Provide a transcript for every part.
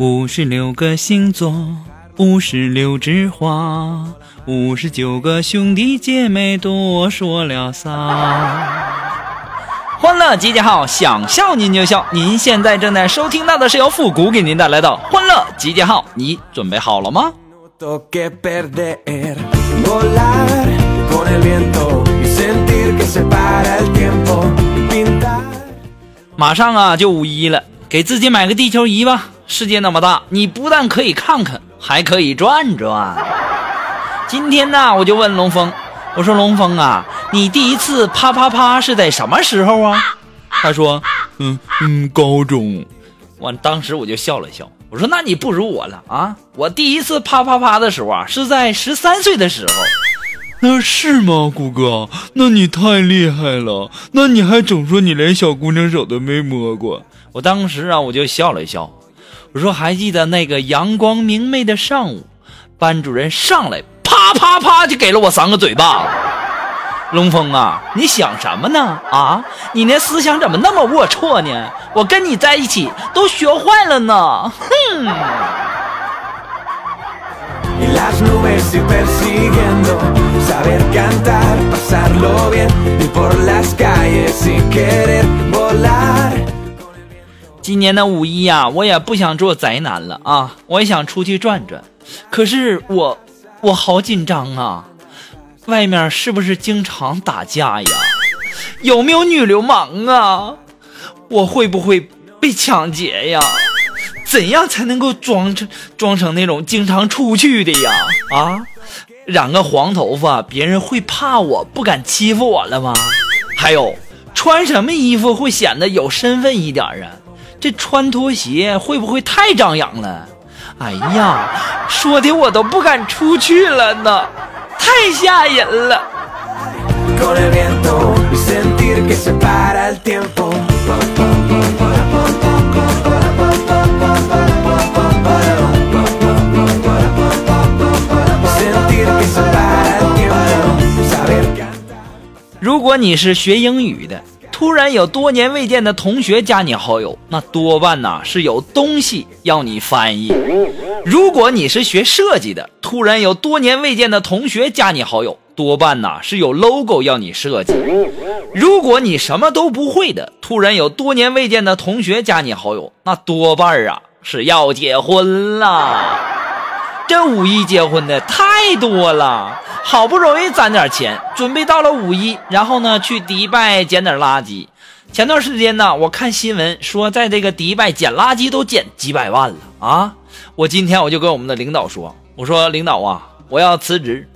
五十六个星座，五十六枝花，五十九个兄弟姐妹，多说了仨。欢乐集结号，想笑您就笑。您现在正在收听到的是由复古给您带来的欢乐集结号，你准备好了吗？马上啊，就五一了，给自己买个地球仪吧。世界那么大，你不但可以看看，还可以转转。今天呢，我就问龙峰，我说龙峰啊，你第一次啪啪啪是在什么时候啊？他说，嗯嗯，高中。我当时我就笑了笑，我说那你不如我了啊！我第一次啪啪啪的时候啊，是在十三岁的时候。那是吗，谷哥？那你太厉害了！那你还总说你连小姑娘手都没摸过。我当时啊，我就笑了笑。我说还记得那个阳光明媚的上午，班主任上来啪啪啪就给了我三个嘴巴子。龙峰啊，你想什么呢？啊，你那思想怎么那么龌龊呢？我跟你在一起都学坏了呢。哼。今年的五一呀，我也不想做宅男了啊！我也想出去转转，可是我，我好紧张啊！外面是不是经常打架呀？有没有女流氓啊？我会不会被抢劫呀？怎样才能够装成装成那种经常出去的呀？啊，染个黄头发，别人会怕我不敢欺负我了吗？还有，穿什么衣服会显得有身份一点啊？这穿拖鞋会不会太张扬了？哎呀，说的我都不敢出去了呢，太吓人了。如果你是学英语的。突然有多年未见的同学加你好友，那多半呐是有东西要你翻译。如果你是学设计的，突然有多年未见的同学加你好友，多半呐是有 logo 要你设计。如果你什么都不会的，突然有多年未见的同学加你好友，那多半啊是要结婚了。这五一结婚的太多了。好不容易攒点钱，准备到了五一，然后呢去迪拜捡点垃圾。前段时间呢，我看新闻说，在这个迪拜捡垃圾都捡几百万了啊！我今天我就跟我们的领导说：“我说领导啊，我要辞职。”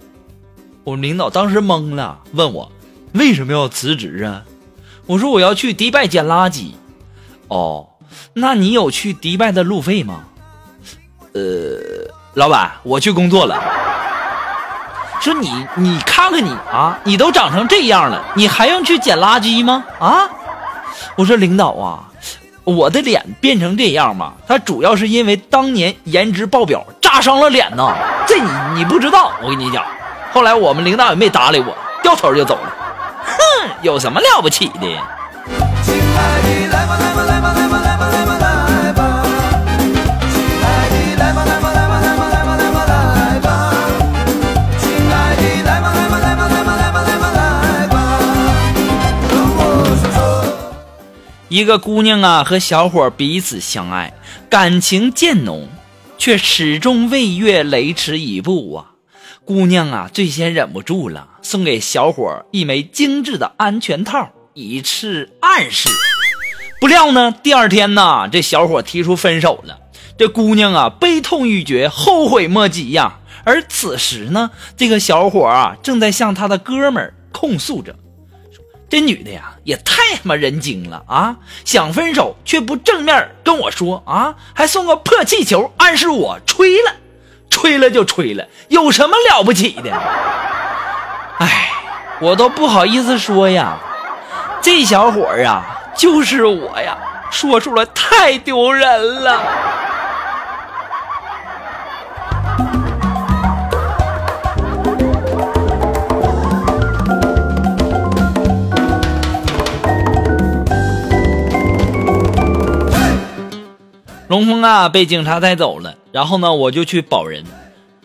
我们领导当时懵了，问我为什么要辞职啊？我说我要去迪拜捡垃圾。哦，那你有去迪拜的路费吗？呃，老板，我去工作了。说你，你看看你啊，你都长成这样了，你还用去捡垃圾吗？啊！我说领导啊，我的脸变成这样嘛，他主要是因为当年颜值爆表，炸伤了脸呢。这你你不知道，我跟你讲。后来我们领导也没搭理我，掉头就走了。哼，有什么了不起的？一个姑娘啊，和小伙彼此相爱，感情渐浓，却始终未越雷池一步啊！姑娘啊，最先忍不住了，送给小伙一枚精致的安全套，以示暗示。不料呢，第二天呢，这小伙提出分手了。这姑娘啊，悲痛欲绝，后悔莫及呀。而此时呢，这个小伙啊，正在向他的哥们儿控诉着。这女的呀，也太他妈人精了啊！想分手却不正面跟我说啊，还送个破气球暗示我吹了，吹了就吹了，有什么了不起的？哎，我都不好意思说呀，这小伙儿啊，就是我呀，说出来太丢人了。啊，被警察带走了。然后呢，我就去保人。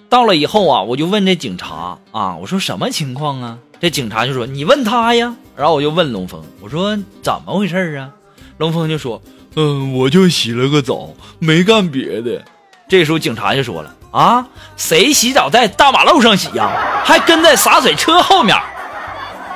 到了以后啊，我就问这警察啊，我说什么情况啊？这警察就说你问他呀。然后我就问龙峰，我说怎么回事啊？龙峰就说，嗯，我就洗了个澡，没干别的。这时候警察就说了啊，谁洗澡在大马路上洗呀？还跟在洒水车后面？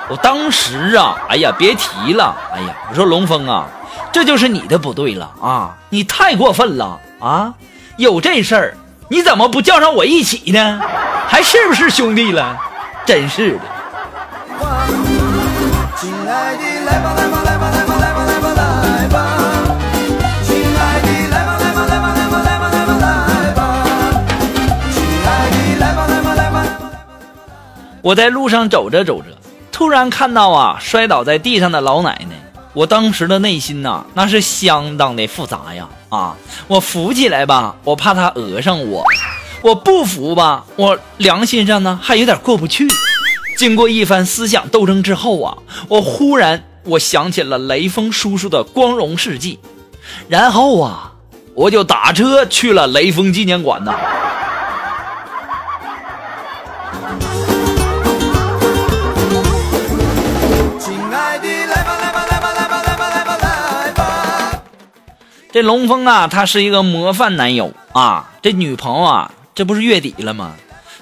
我当时啊，哎呀，别提了，哎呀，我说龙峰啊。这就是你的不对了啊！你太过分了啊！有这事儿，你怎么不叫上我一起呢？还是不是兄弟了？真是的。亲爱的，来吧来吧来吧来吧来吧来吧来吧！亲爱的，来吧来吧来吧来吧来吧来吧来吧！亲爱的，来吧来吧来吧来吧！我在路上走着走着，突然看到啊，摔倒在地上的老奶奶。我当时的内心呐，那是相当的复杂呀！啊，我扶起来吧，我怕她讹上我；我不扶吧，我良心上呢还有点过不去。经过一番思想斗争之后啊，我忽然我想起了雷锋叔叔的光荣事迹，然后啊，我就打车去了雷锋纪念馆呐。这龙峰啊，他是一个模范男友啊。这女朋友啊，这不是月底了吗？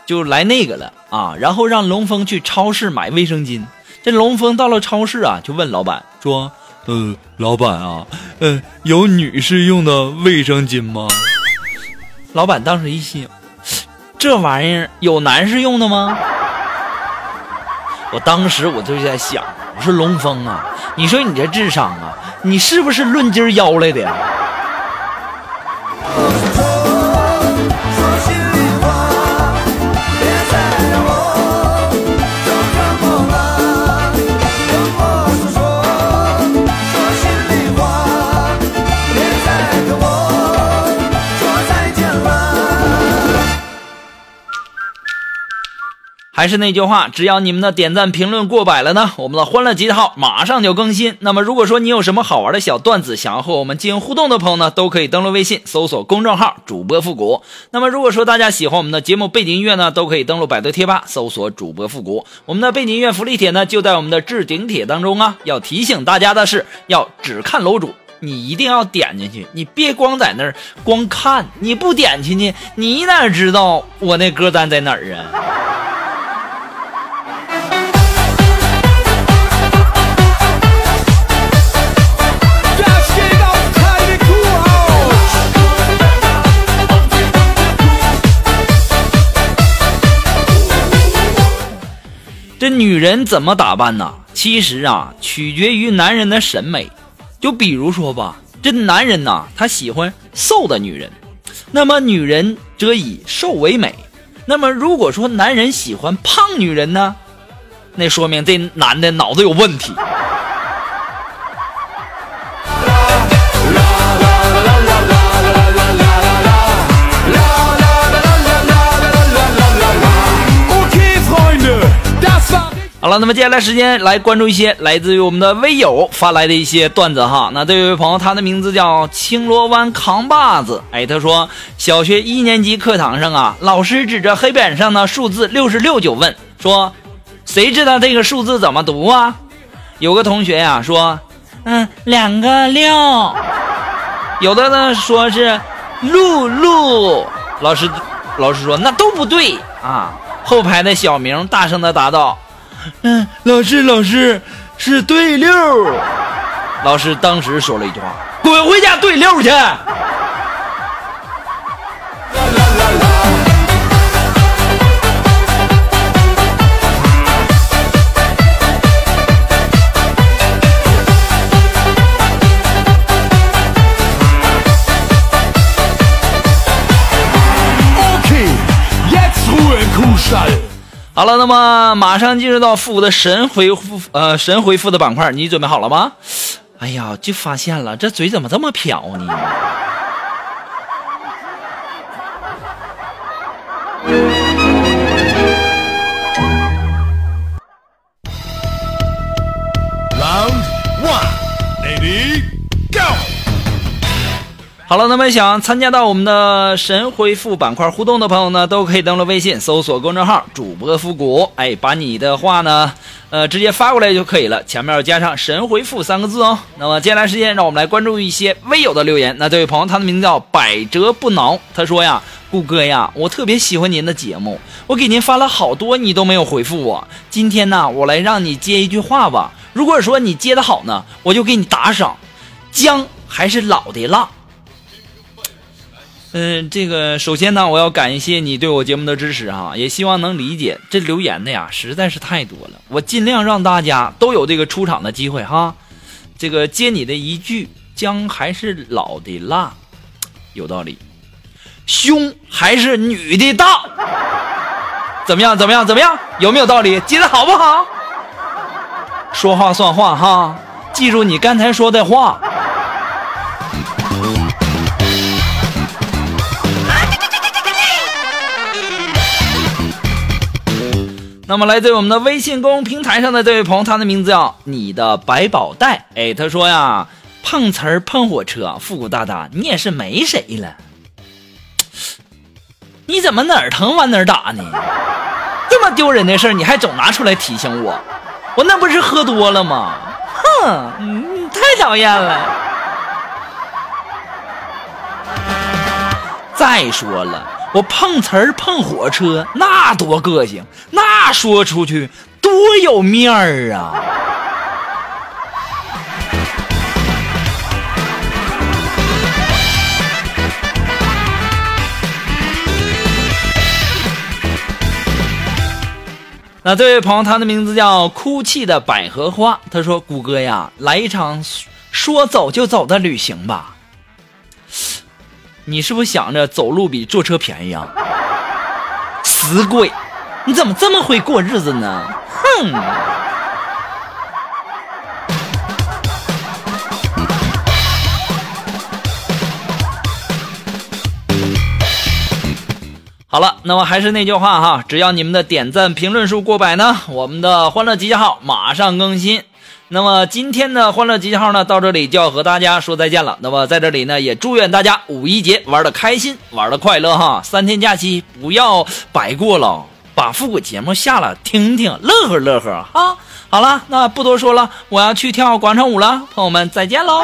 就来那个了啊。然后让龙峰去超市买卫生巾。这龙峰到了超市啊，就问老板说：“呃，老板啊，呃，有女士用的卫生巾吗？”老板当时一心，这玩意儿有男士用的吗？我当时我就在想，我说龙峰啊，你说你这智商啊，你是不是论斤儿要来的呀？还是那句话，只要你们的点赞评论过百了呢，我们的欢乐集号马上就更新。那么，如果说你有什么好玩的小段子，想要和我们进行互动的朋友呢，都可以登录微信搜索公众号主播复古。那么，如果说大家喜欢我们的节目背景音乐呢，都可以登录百度贴吧搜索主播复古。我们的背景音乐福利帖呢，就在我们的置顶帖当中啊。要提醒大家的是，要只看楼主，你一定要点进去，你别光在那儿光看，你不点进去，你哪知道我那歌单在哪儿啊？女人怎么打扮呢？其实啊，取决于男人的审美。就比如说吧，这男人呐，他喜欢瘦的女人，那么女人则以瘦为美。那么如果说男人喜欢胖女人呢，那说明这男的脑子有问题。好了，那么接下来时间来关注一些来自于我们的微友发来的一些段子哈。那这位朋友，他的名字叫青罗湾扛把子。哎，他说小学一年级课堂上啊，老师指着黑板上的数字六十六就问说：“谁知道这个数字怎么读啊？”有个同学呀说：“嗯，两个六。”有的呢说是“露露”。老师老师说那都不对啊。后排的小明大声的答道。嗯，老师，老师是对六。老师当时说了一句话：“滚回家对六去。”好了，那么马上进入到复古的神回复呃神回复的板块，你准备好了吗？哎呀，就发现了，这嘴怎么这么瓢呢？好了，那么想参加到我们的神回复板块互动的朋友呢，都可以登录微信搜索公众号“主播复古”，哎，把你的话呢，呃，直接发过来就可以了，前面要加上“神回复”三个字哦。那么接下来时间，让我们来关注一些微友的留言。那这位朋友，他的名字叫百折不挠，他说呀：“顾哥呀，我特别喜欢您的节目，我给您发了好多，你都没有回复我。今天呢，我来让你接一句话吧。如果说你接的好呢，我就给你打赏。姜还是老的辣。”嗯，这个首先呢，我要感谢你对我节目的支持哈，也希望能理解。这留言的呀，实在是太多了，我尽量让大家都有这个出场的机会哈。这个接你的一句，姜还是老的辣，有道理。胸还是女的大，怎么样？怎么样？怎么样？有没有道理？接的好不好？说话算话哈，记住你刚才说的话。那么来自我们的微信公众平台上的这位朋友，他的名字叫你的百宝袋。哎，他说呀，碰瓷儿碰火车，复古大大，你也是没谁了。你怎么哪儿疼往哪儿打呢？这么丢人的事儿，你还总拿出来提醒我，我那不是喝多了吗？哼，你太讨厌了。再说了。我碰瓷儿碰火车，那多个性，那说出去多有面儿啊！那这位朋友，他的名字叫哭泣的百合花。他说：“谷歌呀，来一场说走就走的旅行吧。”你是不是想着走路比坐车便宜啊？死鬼，你怎么这么会过日子呢？哼！好了，那么还是那句话哈，只要你们的点赞评论数过百呢，我们的欢乐集结号马上更新。那么今天的欢乐集结号呢，到这里就要和大家说再见了。那么在这里呢，也祝愿大家五一节玩的开心，玩的快乐哈！三天假期不要白过了，把复古节目下了听听，乐呵乐呵哈。好了，那不多说了，我要去跳广场舞了，朋友们再见喽。